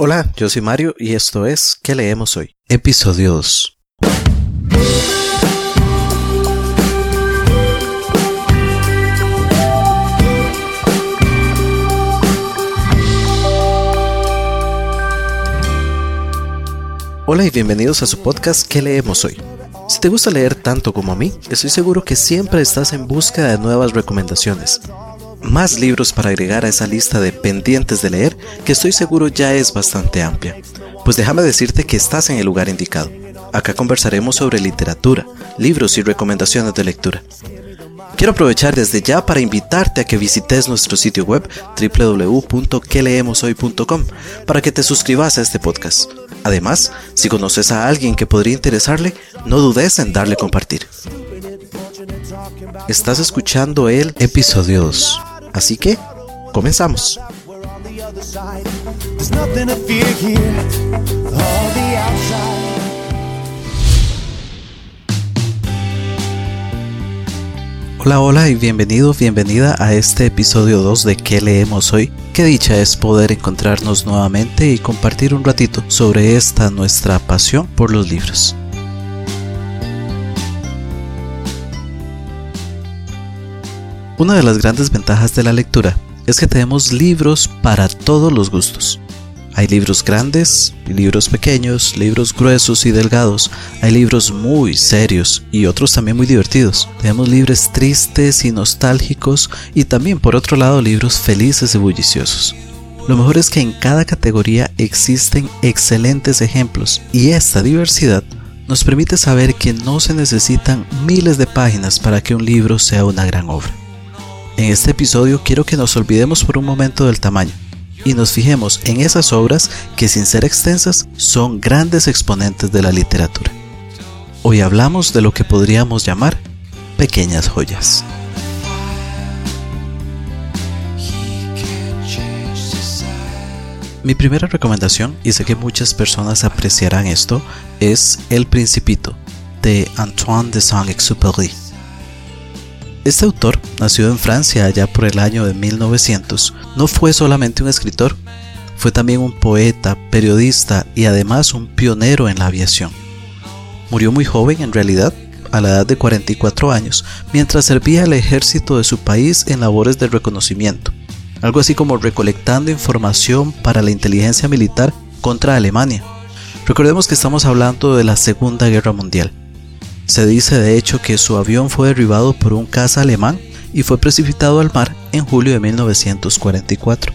Hola, yo soy Mario y esto es ¿Qué leemos hoy? Episodio 2. Hola y bienvenidos a su podcast ¿Qué leemos hoy? Si te gusta leer tanto como a mí, estoy seguro que siempre estás en busca de nuevas recomendaciones más libros para agregar a esa lista de pendientes de leer que estoy seguro ya es bastante amplia. Pues déjame decirte que estás en el lugar indicado. Acá conversaremos sobre literatura, libros y recomendaciones de lectura. Quiero aprovechar desde ya para invitarte a que visites nuestro sitio web www.queleemoshoy.com para que te suscribas a este podcast. Además, si conoces a alguien que podría interesarle, no dudes en darle compartir. Estás escuchando el episodio 2. Así que, comenzamos. Hola, hola y bienvenido, bienvenida a este episodio 2 de ¿Qué leemos hoy? Qué dicha es poder encontrarnos nuevamente y compartir un ratito sobre esta nuestra pasión por los libros. Una de las grandes ventajas de la lectura es que tenemos libros para todos los gustos. Hay libros grandes, libros pequeños, libros gruesos y delgados, hay libros muy serios y otros también muy divertidos. Tenemos libros tristes y nostálgicos y también por otro lado libros felices y bulliciosos. Lo mejor es que en cada categoría existen excelentes ejemplos y esta diversidad nos permite saber que no se necesitan miles de páginas para que un libro sea una gran obra. En este episodio quiero que nos olvidemos por un momento del tamaño y nos fijemos en esas obras que sin ser extensas son grandes exponentes de la literatura. Hoy hablamos de lo que podríamos llamar pequeñas joyas. Mi primera recomendación, y sé que muchas personas apreciarán esto, es El Principito, de Antoine de Saint-Exupéry. Este autor, nacido en Francia allá por el año de 1900, no fue solamente un escritor, fue también un poeta, periodista y además un pionero en la aviación. Murió muy joven en realidad, a la edad de 44 años, mientras servía al ejército de su país en labores de reconocimiento, algo así como recolectando información para la inteligencia militar contra Alemania. Recordemos que estamos hablando de la Segunda Guerra Mundial. Se dice de hecho que su avión fue derribado por un caza alemán y fue precipitado al mar en julio de 1944.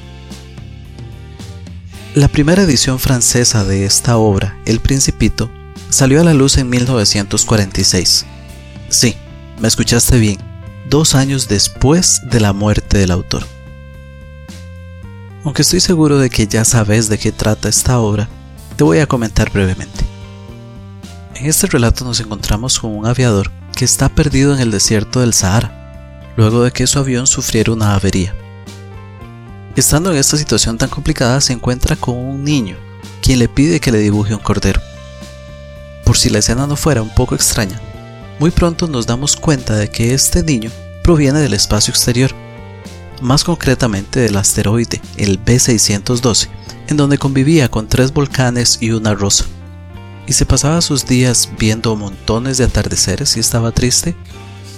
La primera edición francesa de esta obra, El Principito, salió a la luz en 1946. Sí, me escuchaste bien, dos años después de la muerte del autor. Aunque estoy seguro de que ya sabes de qué trata esta obra, te voy a comentar brevemente. En este relato nos encontramos con un aviador que está perdido en el desierto del Sahara, luego de que su avión sufriera una avería. Estando en esta situación tan complicada se encuentra con un niño, quien le pide que le dibuje un cordero. Por si la escena no fuera un poco extraña, muy pronto nos damos cuenta de que este niño proviene del espacio exterior, más concretamente del asteroide, el B612, en donde convivía con tres volcanes y una rosa y se pasaba sus días viendo montones de atardeceres y estaba triste,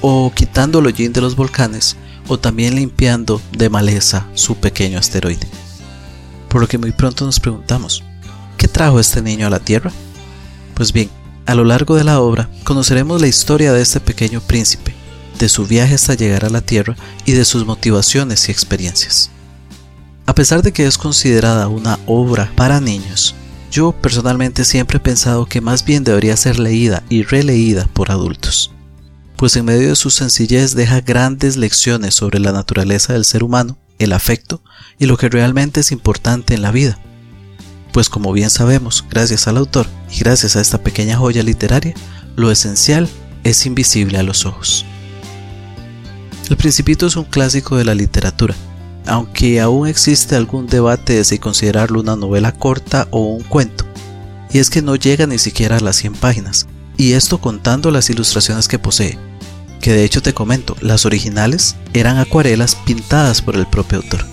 o quitando el hollín de los volcanes, o también limpiando de maleza su pequeño asteroide. Por lo que muy pronto nos preguntamos, ¿qué trajo este niño a la Tierra? Pues bien, a lo largo de la obra conoceremos la historia de este pequeño príncipe, de su viaje hasta llegar a la Tierra y de sus motivaciones y experiencias. A pesar de que es considerada una obra para niños, yo personalmente siempre he pensado que más bien debería ser leída y releída por adultos, pues en medio de su sencillez deja grandes lecciones sobre la naturaleza del ser humano, el afecto y lo que realmente es importante en la vida. Pues como bien sabemos, gracias al autor y gracias a esta pequeña joya literaria, lo esencial es invisible a los ojos. El Principito es un clásico de la literatura, aunque aún existe algún debate de si considerarlo una novela corta o un cuento, y es que no llega ni siquiera a las 100 páginas, y esto contando las ilustraciones que posee, que de hecho te comento, las originales eran acuarelas pintadas por el propio autor.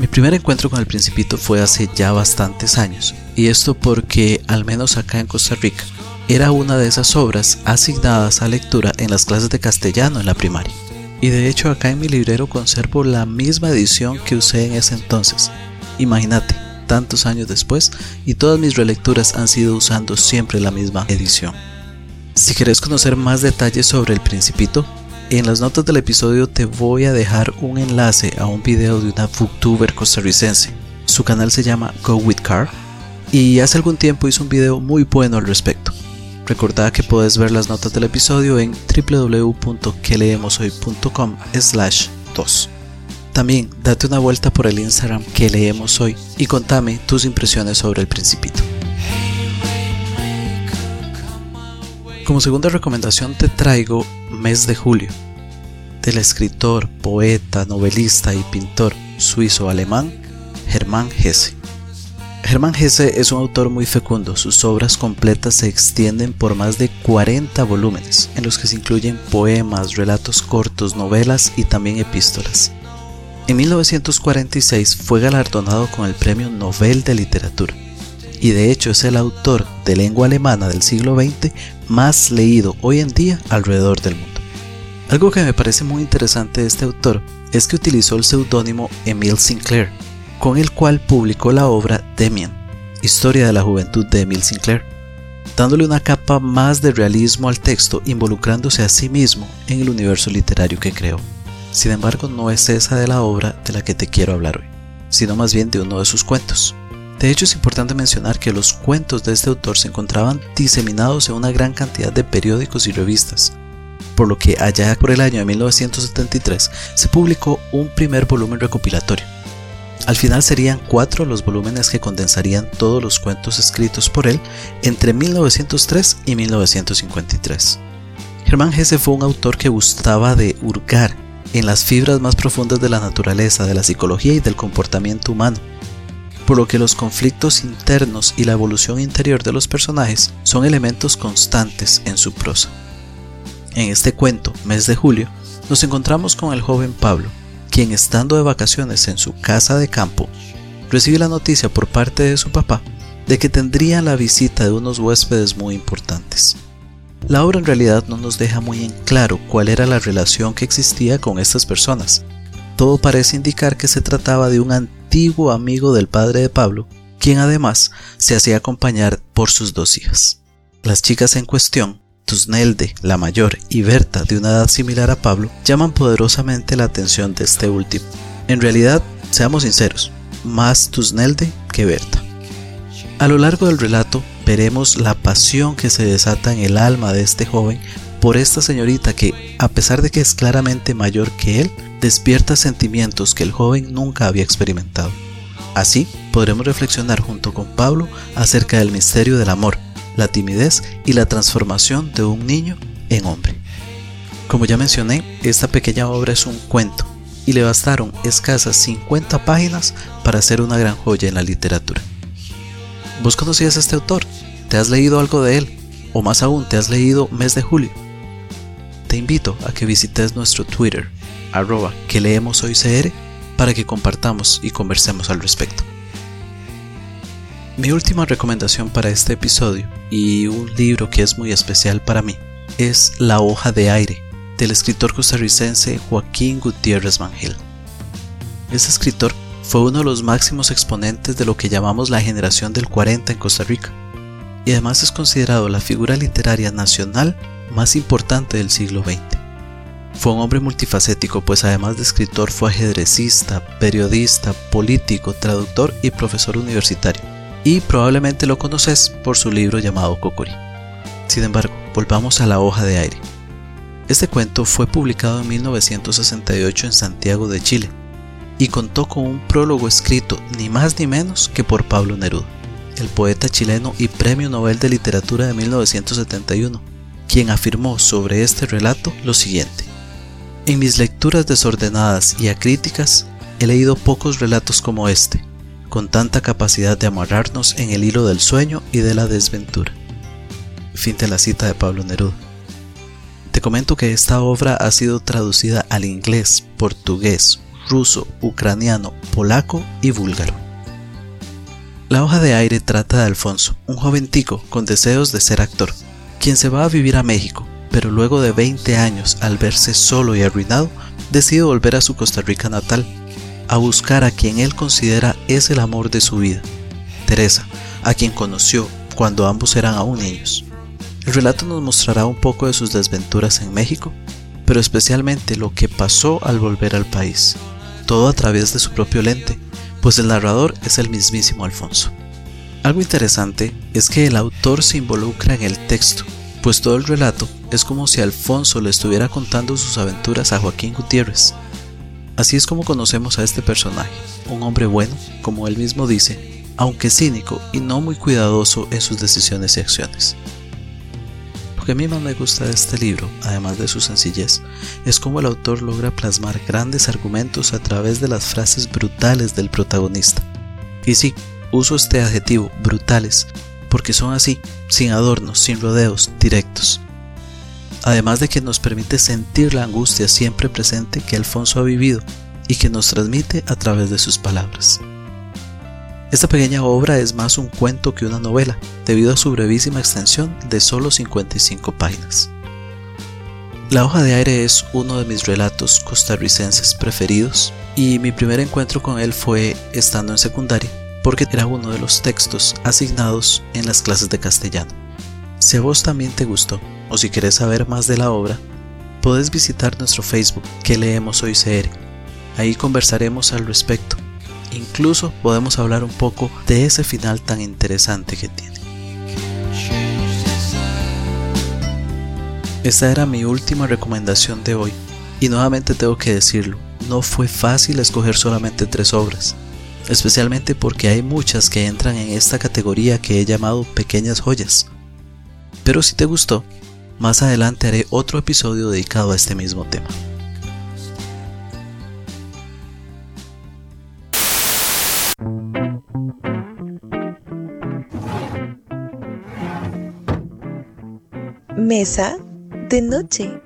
Mi primer encuentro con el Principito fue hace ya bastantes años, y esto porque, al menos acá en Costa Rica, era una de esas obras asignadas a lectura en las clases de castellano en la primaria. Y de hecho acá en mi librero conservo la misma edición que usé en ese entonces. Imagínate, tantos años después, y todas mis relecturas han sido usando siempre la misma edición. Si quieres conocer más detalles sobre el Principito, en las notas del episodio te voy a dejar un enlace a un video de una booktuber costarricense. Su canal se llama Go With Car y hace algún tiempo hizo un video muy bueno al respecto. Recordad que puedes ver las notas del episodio en www.queleemoshoy.com slash 2. También date una vuelta por el Instagram que leemos hoy y contame tus impresiones sobre el principito. Como segunda recomendación te traigo Mes de Julio, del escritor, poeta, novelista y pintor suizo-alemán Hermann Hesse. Hermann Hesse es un autor muy fecundo, sus obras completas se extienden por más de 40 volúmenes, en los que se incluyen poemas, relatos cortos, novelas y también epístolas. En 1946 fue galardonado con el Premio Nobel de Literatura, y de hecho es el autor de lengua alemana del siglo XX más leído hoy en día alrededor del mundo. Algo que me parece muy interesante de este autor es que utilizó el seudónimo Emile Sinclair, con el cual publicó la obra Demian, Historia de la Juventud de Emile Sinclair, dándole una capa más de realismo al texto involucrándose a sí mismo en el universo literario que creó. Sin embargo, no es esa de la obra de la que te quiero hablar hoy, sino más bien de uno de sus cuentos. De hecho, es importante mencionar que los cuentos de este autor se encontraban diseminados en una gran cantidad de periódicos y revistas, por lo que allá por el año de 1973 se publicó un primer volumen recopilatorio, al final serían cuatro los volúmenes que condensarían todos los cuentos escritos por él entre 1903 y 1953. Germán Hesse fue un autor que gustaba de hurgar en las fibras más profundas de la naturaleza, de la psicología y del comportamiento humano, por lo que los conflictos internos y la evolución interior de los personajes son elementos constantes en su prosa. En este cuento, mes de julio, nos encontramos con el joven Pablo, quien estando de vacaciones en su casa de campo, recibe la noticia por parte de su papá de que tendría la visita de unos huéspedes muy importantes. La obra en realidad no nos deja muy en claro cuál era la relación que existía con estas personas. Todo parece indicar que se trataba de un antiguo amigo del padre de Pablo, quien además se hacía acompañar por sus dos hijas. Las chicas en cuestión Tusnelde, la mayor, y Berta, de una edad similar a Pablo, llaman poderosamente la atención de este último. En realidad, seamos sinceros, más Tusnelde que Berta. A lo largo del relato veremos la pasión que se desata en el alma de este joven por esta señorita que, a pesar de que es claramente mayor que él, despierta sentimientos que el joven nunca había experimentado. Así, podremos reflexionar junto con Pablo acerca del misterio del amor, la timidez y la transformación de un niño en hombre. Como ya mencioné, esta pequeña obra es un cuento y le bastaron escasas 50 páginas para ser una gran joya en la literatura. ¿Vos conocías a este autor? ¿Te has leído algo de él? ¿O más aún, te has leído Mes de Julio? Te invito a que visites nuestro Twitter, arroba que leemos hoy CR, para que compartamos y conversemos al respecto. Mi última recomendación para este episodio, y un libro que es muy especial para mí, es La hoja de aire, del escritor costarricense Joaquín Gutiérrez Mangel. Este escritor fue uno de los máximos exponentes de lo que llamamos la generación del 40 en Costa Rica, y además es considerado la figura literaria nacional más importante del siglo XX. Fue un hombre multifacético, pues además de escritor fue ajedrecista, periodista, político, traductor y profesor universitario y probablemente lo conoces por su libro llamado Cocori. Sin embargo, volvamos a la hoja de aire. Este cuento fue publicado en 1968 en Santiago de Chile y contó con un prólogo escrito ni más ni menos que por Pablo Neruda, el poeta chileno y Premio Nobel de Literatura de 1971, quien afirmó sobre este relato lo siguiente. En mis lecturas desordenadas y acríticas he leído pocos relatos como este, con tanta capacidad de amarrarnos en el hilo del sueño y de la desventura. Fin de la cita de Pablo Neruda. Te comento que esta obra ha sido traducida al inglés, portugués, ruso, ucraniano, polaco y búlgaro. La hoja de aire trata de Alfonso, un joven tico con deseos de ser actor, quien se va a vivir a México, pero luego de 20 años, al verse solo y arruinado, decide volver a su Costa Rica natal, a buscar a quien él considera es el amor de su vida, Teresa, a quien conoció cuando ambos eran aún niños. El relato nos mostrará un poco de sus desventuras en México, pero especialmente lo que pasó al volver al país, todo a través de su propio lente, pues el narrador es el mismísimo Alfonso. Algo interesante es que el autor se involucra en el texto, pues todo el relato es como si Alfonso le estuviera contando sus aventuras a Joaquín Gutiérrez. Así es como conocemos a este personaje, un hombre bueno, como él mismo dice, aunque cínico y no muy cuidadoso en sus decisiones y acciones. Lo que a mí más me gusta de este libro, además de su sencillez, es cómo el autor logra plasmar grandes argumentos a través de las frases brutales del protagonista. Y sí, uso este adjetivo, brutales, porque son así, sin adornos, sin rodeos, directos. Además de que nos permite sentir la angustia siempre presente que Alfonso ha vivido y que nos transmite a través de sus palabras. Esta pequeña obra es más un cuento que una novela, debido a su brevísima extensión de solo 55 páginas. La hoja de aire es uno de mis relatos costarricenses preferidos y mi primer encuentro con él fue estando en secundaria porque era uno de los textos asignados en las clases de castellano. Si a vos también te gustó, o si querés saber más de la obra, podés visitar nuestro Facebook que leemos hoy CR. Ahí conversaremos al respecto. Incluso podemos hablar un poco de ese final tan interesante que tiene. Esta era mi última recomendación de hoy y nuevamente tengo que decirlo, no fue fácil escoger solamente tres obras especialmente porque hay muchas que entran en esta categoría que he llamado pequeñas joyas. Pero si te gustó, más adelante haré otro episodio dedicado a este mismo tema. Mesa de noche.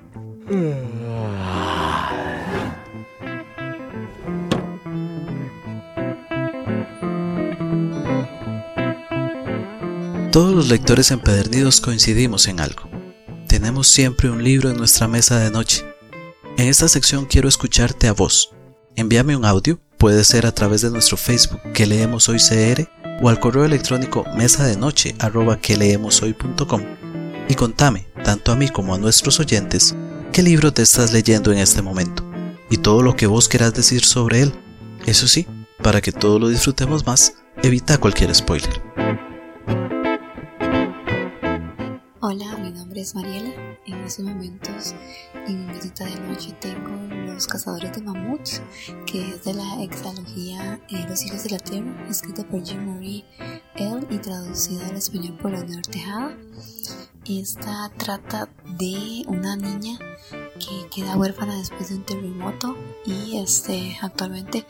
Todos los lectores empedernidos coincidimos en algo. Tenemos siempre un libro en nuestra mesa de noche. En esta sección quiero escucharte a vos. Envíame un audio, puede ser a través de nuestro Facebook que leemos hoy CR o al correo electrónico mesa de noche que leemos hoy.com y contame, tanto a mí como a nuestros oyentes, qué libro te estás leyendo en este momento y todo lo que vos querás decir sobre él. Eso sí, para que todos lo disfrutemos más, evita cualquier spoiler. Hola, nombre es Mariela. En estos momentos en mi visita de noche tengo Los Cazadores de Mamuts, que es de la exalogía eh, Los Hijos de la Tierra, escrita por Jean Marie L y traducida al español por Leonor Tejada. Esta trata de una niña que queda huérfana después de un terremoto y este actualmente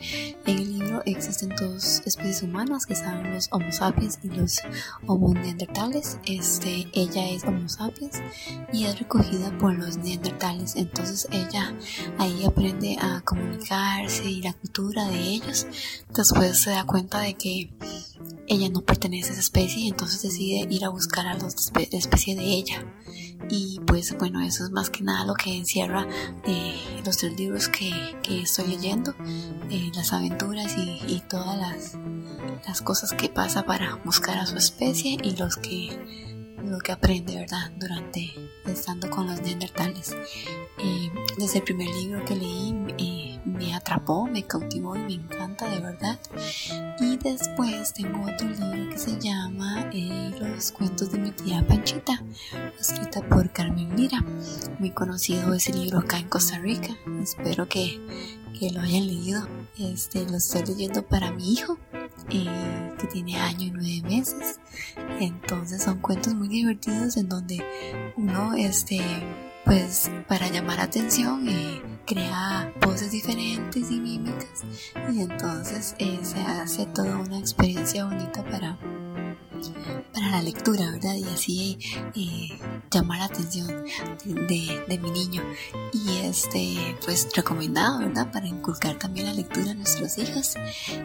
en el libro existen dos especies humanas que son los Homo sapiens y los Homo neandertales. Este, ella es Homo sapiens y es recogida por los neandertales. Entonces ella ahí aprende a comunicarse y la cultura de ellos. Después se da cuenta de que ella no pertenece a esa especie entonces decide ir a buscar a los de especie de ella. Y pues bueno, eso es más que nada lo que encierra eh, los tres libros que, estoy leyendo, eh, las aventuras y, todas las, las, cosas que pasa para buscar a su especie y los que lo que aprende, ¿verdad? Durante estando con los neandertales. Eh, desde el primer libro que leí me atrapó, me cautivó y me encanta de verdad. Y después tengo otro libro que se llama eh, Los cuentos de mi tía Panchita, escrita por Carmen Mira. Muy conocido ese libro acá en Costa Rica. Espero que, que lo hayan leído. Este, lo estoy leyendo para mi hijo. Eh, que tiene año y nueve meses entonces son cuentos muy divertidos en donde uno este pues para llamar atención eh, crea voces diferentes y mímicas y entonces eh, se hace toda una experiencia bonita para para la lectura, ¿verdad? Y así eh, llamar la atención de, de, mi niño. Y este, pues recomendado, ¿verdad? Para inculcar también la lectura a nuestros hijos.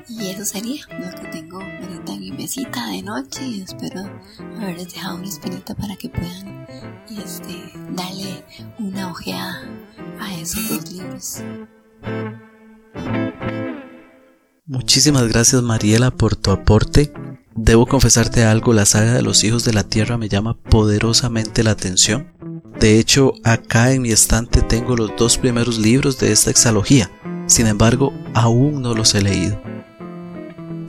Y eso sería lo que tengo ahorita en mi mesita de noche. Y espero haberles dejado una espinita para que puedan este, darle una ojeada a esos dos libros. Muchísimas gracias Mariela por tu aporte. Debo confesarte algo, la saga de los hijos de la tierra me llama poderosamente la atención. De hecho, acá en mi estante tengo los dos primeros libros de esta exalogía, sin embargo, aún no los he leído.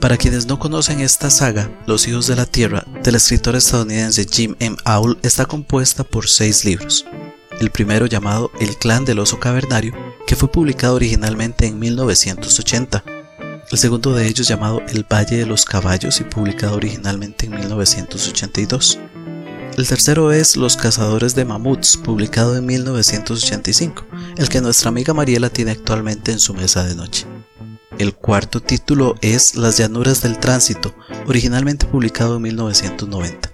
Para quienes no conocen esta saga, Los Hijos de la Tierra, del escritor estadounidense Jim M. Aul, está compuesta por seis libros. El primero llamado El Clan del Oso Cavernario, que fue publicado originalmente en 1980 el segundo de ellos llamado El Valle de los Caballos y publicado originalmente en 1982. El tercero es Los Cazadores de Mamuts, publicado en 1985, el que nuestra amiga Mariela tiene actualmente en su mesa de noche. El cuarto título es Las Llanuras del Tránsito, originalmente publicado en 1990.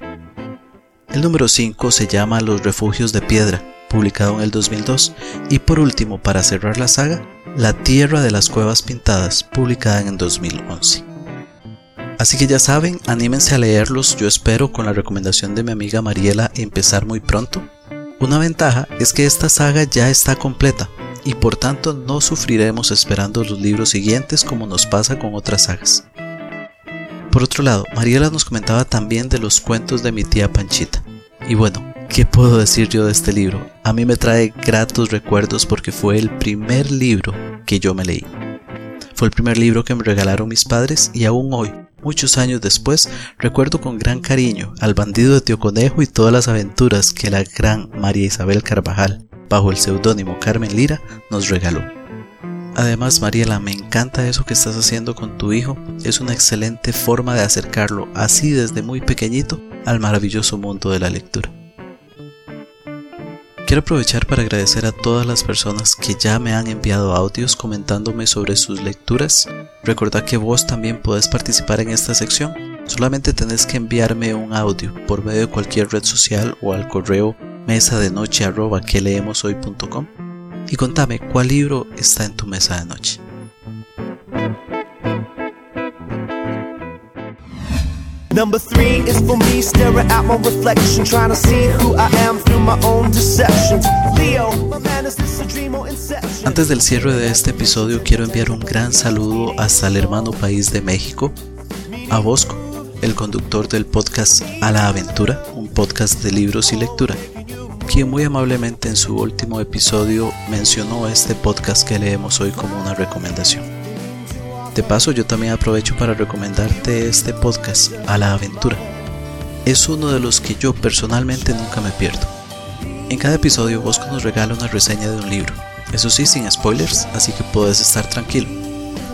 El número 5 se llama Los Refugios de Piedra, publicado en el 2002. Y por último, para cerrar la saga, La Tierra de las Cuevas Pintadas, publicada en el 2011. Así que ya saben, anímense a leerlos, yo espero con la recomendación de mi amiga Mariela empezar muy pronto. Una ventaja es que esta saga ya está completa y por tanto no sufriremos esperando los libros siguientes como nos pasa con otras sagas. Por otro lado, Mariela nos comentaba también de los cuentos de mi tía Panchita. Y bueno, ¿Qué puedo decir yo de este libro? A mí me trae gratos recuerdos porque fue el primer libro que yo me leí. Fue el primer libro que me regalaron mis padres y aún hoy, muchos años después, recuerdo con gran cariño al bandido de Tío Conejo y todas las aventuras que la gran María Isabel Carvajal, bajo el seudónimo Carmen Lira, nos regaló. Además, Mariela, me encanta eso que estás haciendo con tu hijo. Es una excelente forma de acercarlo así desde muy pequeñito al maravilloso mundo de la lectura. Quiero aprovechar para agradecer a todas las personas que ya me han enviado audios comentándome sobre sus lecturas. Recordad que vos también podés participar en esta sección. Solamente tenés que enviarme un audio por medio de cualquier red social o al correo mesa de noche y contame cuál libro está en tu mesa de noche. Number three is for me staring at my reflection, trying to see who I am through my own deception. Leo, my man, is this dream or inception? Antes del cierre de este episodio, quiero enviar un gran saludo hasta el hermano país de México, a Bosco, el conductor del podcast A la Aventura, un podcast de libros y lectura, quien muy amablemente en su último episodio mencionó este podcast que leemos hoy como una recomendación. De paso, yo también aprovecho para recomendarte este podcast, A la Aventura. Es uno de los que yo personalmente nunca me pierdo. En cada episodio Bosco nos regala una reseña de un libro, eso sí sin spoilers, así que puedes estar tranquilo.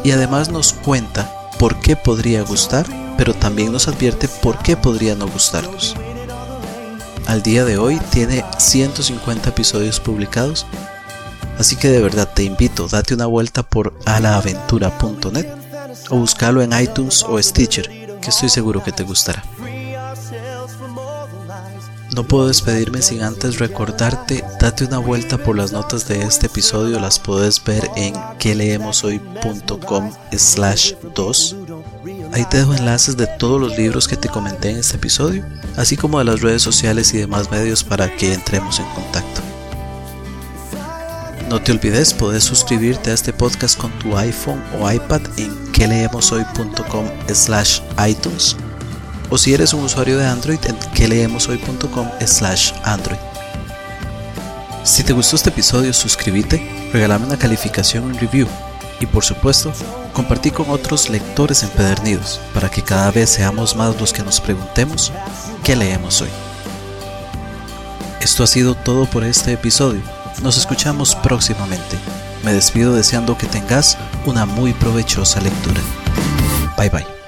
Y además nos cuenta por qué podría gustar, pero también nos advierte por qué podría no gustarnos. Al día de hoy tiene 150 episodios publicados Así que de verdad te invito, date una vuelta por alaaventura.net o búscalo en iTunes o Stitcher, que estoy seguro que te gustará. No puedo despedirme sin antes recordarte, date una vuelta por las notas de este episodio, las puedes ver en queleemoshoy.com slash 2. Ahí te dejo enlaces de todos los libros que te comenté en este episodio, así como de las redes sociales y demás medios para que entremos en contacto. No te olvides, puedes suscribirte a este podcast con tu iPhone o iPad en queleemoshoy.com slash iTunes o si eres un usuario de Android en queleemoshoy.com slash Android. Si te gustó este episodio, suscríbete, regálame una calificación en review y por supuesto, compartí con otros lectores empedernidos para que cada vez seamos más los que nos preguntemos qué leemos hoy. Esto ha sido todo por este episodio nos escuchamos próximamente. Me despido deseando que tengas una muy provechosa lectura. Bye bye.